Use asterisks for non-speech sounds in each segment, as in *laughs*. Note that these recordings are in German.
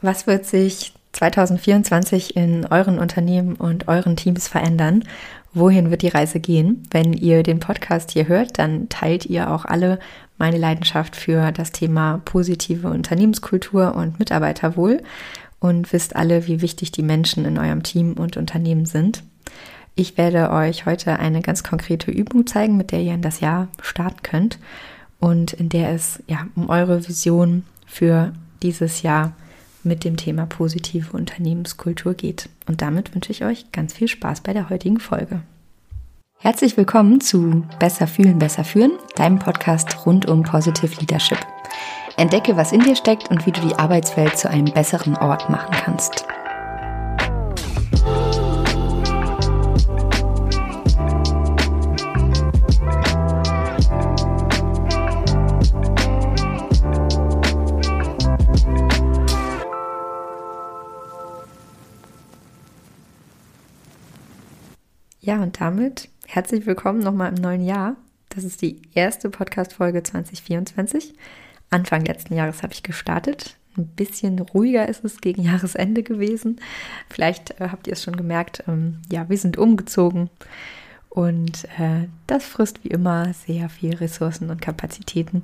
Was wird sich 2024 in euren Unternehmen und euren Teams verändern? Wohin wird die Reise gehen? Wenn ihr den Podcast hier hört, dann teilt ihr auch alle meine Leidenschaft für das Thema positive Unternehmenskultur und Mitarbeiterwohl und wisst alle, wie wichtig die Menschen in eurem Team und Unternehmen sind. Ich werde euch heute eine ganz konkrete Übung zeigen, mit der ihr in das Jahr starten könnt und in der es ja um eure Vision für dieses Jahr mit dem Thema positive Unternehmenskultur geht. Und damit wünsche ich euch ganz viel Spaß bei der heutigen Folge. Herzlich willkommen zu Besser fühlen, besser führen, deinem Podcast rund um Positive Leadership. Entdecke, was in dir steckt und wie du die Arbeitswelt zu einem besseren Ort machen kannst. Und damit herzlich willkommen nochmal im neuen Jahr. Das ist die erste Podcast-Folge 2024. Anfang letzten Jahres habe ich gestartet. Ein bisschen ruhiger ist es gegen *laughs* Jahresende gewesen. Vielleicht äh, habt ihr es schon gemerkt. Ähm, ja, wir sind umgezogen und äh, das frisst wie immer sehr viel Ressourcen und Kapazitäten.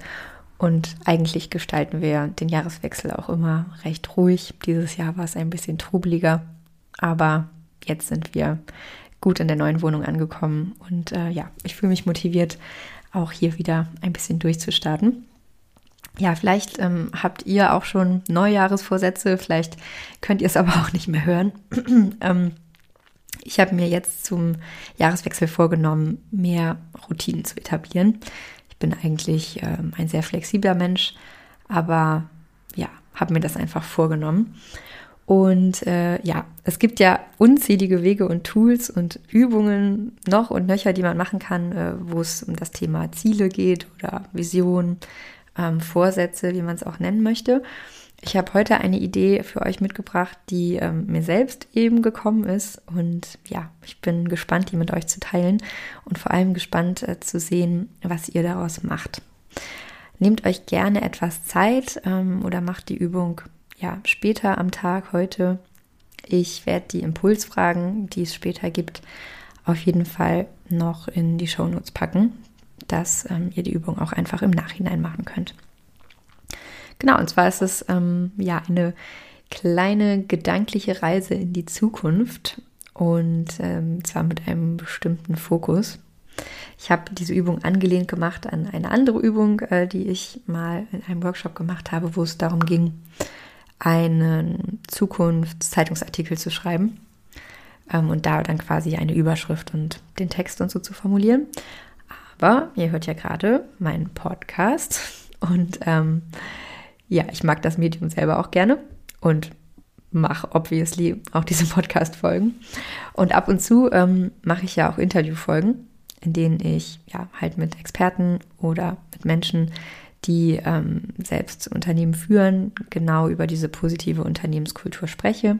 Und eigentlich gestalten wir den Jahreswechsel auch immer recht ruhig. Dieses Jahr war es ein bisschen trubeliger, aber jetzt sind wir gut in der neuen Wohnung angekommen und äh, ja, ich fühle mich motiviert, auch hier wieder ein bisschen durchzustarten. Ja, vielleicht ähm, habt ihr auch schon Neujahresvorsätze, vielleicht könnt ihr es aber auch nicht mehr hören. *clears throat* ähm, ich habe mir jetzt zum Jahreswechsel vorgenommen, mehr Routinen zu etablieren. Ich bin eigentlich ähm, ein sehr flexibler Mensch, aber ja, habe mir das einfach vorgenommen. Und äh, ja, es gibt ja unzählige Wege und Tools und Übungen noch und nöcher, die man machen kann, äh, wo es um das Thema Ziele geht oder Vision, ähm, Vorsätze, wie man es auch nennen möchte. Ich habe heute eine Idee für euch mitgebracht, die ähm, mir selbst eben gekommen ist. Und ja, ich bin gespannt, die mit euch zu teilen und vor allem gespannt äh, zu sehen, was ihr daraus macht. Nehmt euch gerne etwas Zeit ähm, oder macht die Übung ja, später am Tag heute. Ich werde die Impulsfragen, die es später gibt, auf jeden Fall noch in die Shownotes packen, dass ähm, ihr die Übung auch einfach im Nachhinein machen könnt. Genau, und zwar ist es ähm, ja eine kleine gedankliche Reise in die Zukunft und ähm, zwar mit einem bestimmten Fokus. Ich habe diese Übung angelehnt gemacht an eine andere Übung, äh, die ich mal in einem Workshop gemacht habe, wo es darum ging, einen Zukunftszeitungsartikel zu schreiben ähm, und da dann quasi eine Überschrift und den Text und so zu formulieren. Aber ihr hört ja gerade meinen Podcast *laughs* und ähm, ja, ich mag das Medium selber auch gerne und mache obviously auch diese *laughs* Podcast-Folgen. Und ab und zu ähm, mache ich ja auch Interviewfolgen, in denen ich ja halt mit Experten oder mit Menschen die ähm, selbst Unternehmen führen, genau über diese positive Unternehmenskultur spreche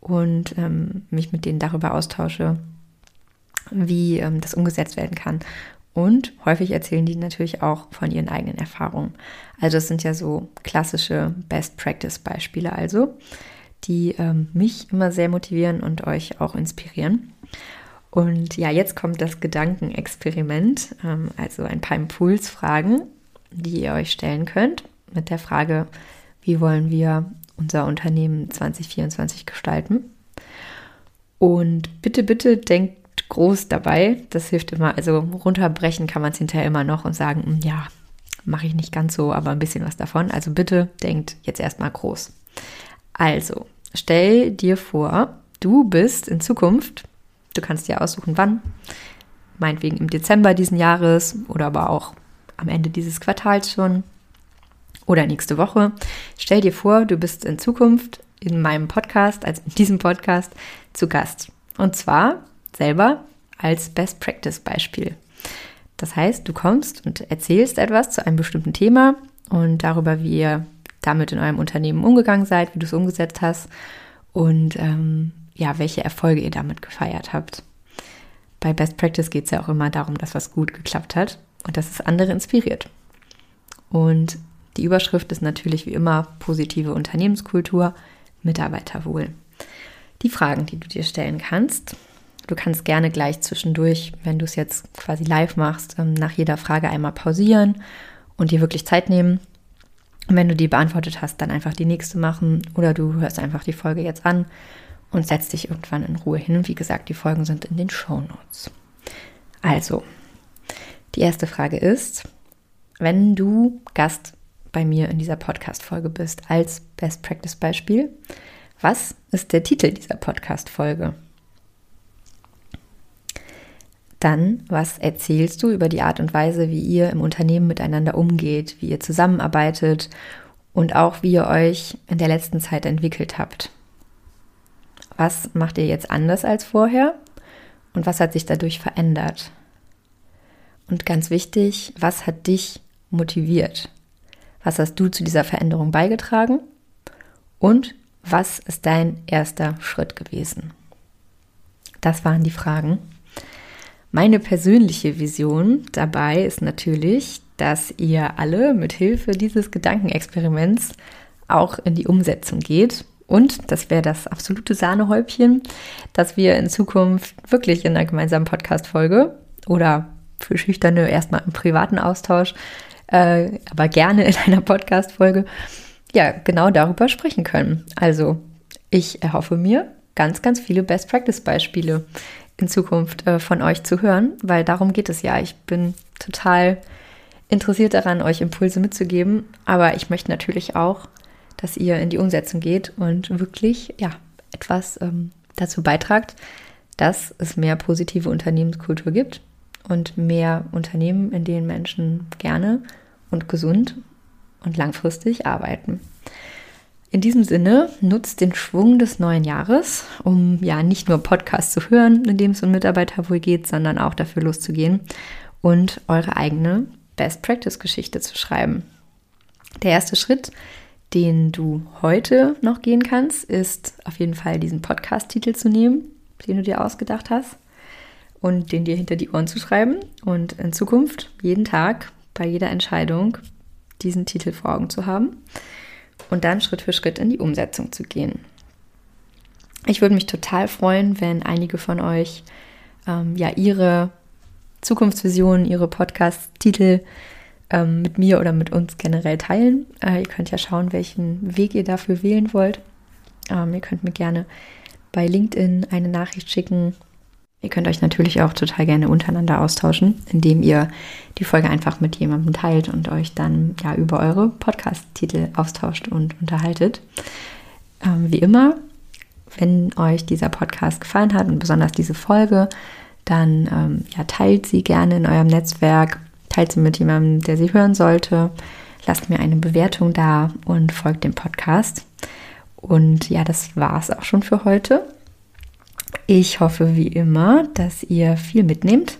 und ähm, mich mit denen darüber austausche, wie ähm, das umgesetzt werden kann. Und häufig erzählen die natürlich auch von ihren eigenen Erfahrungen. Also es sind ja so klassische Best-Practice-Beispiele also, die ähm, mich immer sehr motivieren und euch auch inspirieren. Und ja, jetzt kommt das Gedankenexperiment, ähm, also ein paar Impulsfragen, die ihr euch stellen könnt mit der Frage, wie wollen wir unser Unternehmen 2024 gestalten. Und bitte, bitte denkt groß dabei. Das hilft immer. Also runterbrechen kann man es hinterher immer noch und sagen, hm, ja, mache ich nicht ganz so, aber ein bisschen was davon. Also bitte denkt jetzt erstmal groß. Also, stell dir vor, du bist in Zukunft, du kannst dir aussuchen, wann, meinetwegen im Dezember diesen Jahres oder aber auch am Ende dieses Quartals schon oder nächste Woche. Stell dir vor, du bist in Zukunft in meinem Podcast, also in diesem Podcast, zu Gast. Und zwar selber als Best Practice Beispiel. Das heißt, du kommst und erzählst etwas zu einem bestimmten Thema und darüber, wie ihr damit in eurem Unternehmen umgegangen seid, wie du es umgesetzt hast und ähm, ja, welche Erfolge ihr damit gefeiert habt. Bei Best Practice geht es ja auch immer darum, dass was gut geklappt hat und dass es andere inspiriert. Und Die Überschrift ist natürlich wie immer positive Unternehmenskultur, Mitarbeiterwohl. Die Fragen, die du dir stellen kannst, du kannst gerne gleich zwischendurch, wenn du es jetzt quasi live machst, ähm, nach jeder Frage einmal pausieren und dir wirklich Zeit nehmen. Und wenn du die beantwortet hast, dann einfach die nächste machen oder du hörst einfach die Folge jetzt an und setzt dich irgendwann in Ruhe hin. Wie gesagt, die Folgen sind in den Show Notes. Also, die erste Frage ist, wenn du Gast bei mir in dieser Podcast-Folge bist, als Best Practice-Beispiel, was ist der Titel dieser Podcast-Folge? Dann, was erzählst du über die Art und Weise, wie ihr im Unternehmen miteinander umgeht, wie ihr zusammenarbeitet und auch wie ihr euch in der letzten Zeit entwickelt habt? Was macht ihr jetzt anders als vorher und was hat sich dadurch verändert? Und ganz wichtig, was hat dich motiviert? Was hast du zu dieser Veränderung beigetragen? Und was ist dein erster Schritt gewesen? Das waren die Fragen. Meine persönliche Vision dabei ist natürlich, dass ihr alle mit Hilfe dieses Gedankenexperiments auch in die Umsetzung geht. Und das wäre das absolute Sahnehäubchen, dass wir in Zukunft wirklich in einer gemeinsamen Podcast-Folge oder für Schüchterne erstmal im privaten Austausch, äh, aber gerne in einer Podcast-Folge, ja, genau darüber sprechen können. Also, ich erhoffe mir ganz, ganz viele Best-Practice-Beispiele in Zukunft äh, von euch zu hören, weil darum geht es ja. Ich bin total interessiert daran, euch Impulse mitzugeben, aber ich möchte natürlich auch, dass ihr in die Umsetzung geht und wirklich ja etwas ähm, dazu beitragt, dass es mehr positive Unternehmenskultur gibt und mehr Unternehmen, in denen Menschen gerne und gesund und langfristig arbeiten. In diesem Sinne, nutzt den Schwung des neuen Jahres, um ja nicht nur Podcasts zu hören, in dem es um Mitarbeiter wohl geht, sondern auch dafür loszugehen und eure eigene Best Practice Geschichte zu schreiben. Der erste Schritt, den du heute noch gehen kannst, ist auf jeden Fall diesen Podcast-Titel zu nehmen, den du dir ausgedacht hast und den dir hinter die Ohren zu schreiben und in Zukunft jeden Tag bei jeder Entscheidung diesen Titel vor Augen zu haben und dann Schritt für Schritt in die Umsetzung zu gehen. Ich würde mich total freuen, wenn einige von euch ähm, ja ihre Zukunftsvisionen, ihre Podcast-Titel ähm, mit mir oder mit uns generell teilen. Äh, ihr könnt ja schauen, welchen Weg ihr dafür wählen wollt. Ähm, ihr könnt mir gerne bei LinkedIn eine Nachricht schicken Ihr könnt euch natürlich auch total gerne untereinander austauschen, indem ihr die Folge einfach mit jemandem teilt und euch dann ja über eure Podcast-Titel austauscht und unterhaltet. Ähm, wie immer, wenn euch dieser Podcast gefallen hat und besonders diese Folge, dann ähm, ja, teilt sie gerne in eurem Netzwerk, teilt sie mit jemandem, der sie hören sollte. Lasst mir eine Bewertung da und folgt dem Podcast. Und ja, das war es auch schon für heute. Ich hoffe wie immer, dass ihr viel mitnehmt.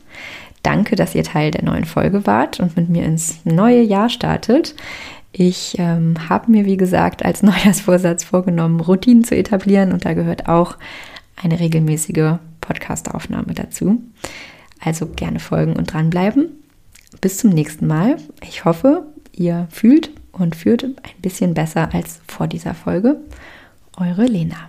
Danke, dass ihr Teil der neuen Folge wart und mit mir ins neue Jahr startet. Ich ähm, habe mir, wie gesagt, als *laughs* Neujahrsvorsatz vorgenommen, Routinen zu etablieren und da gehört auch eine regelmäßige Podcast-Aufnahme dazu. Also gerne folgen und dranbleiben. Bis zum nächsten Mal. Ich hoffe, ihr fühlt und führt ein bisschen besser als vor dieser Folge. Eure Lena.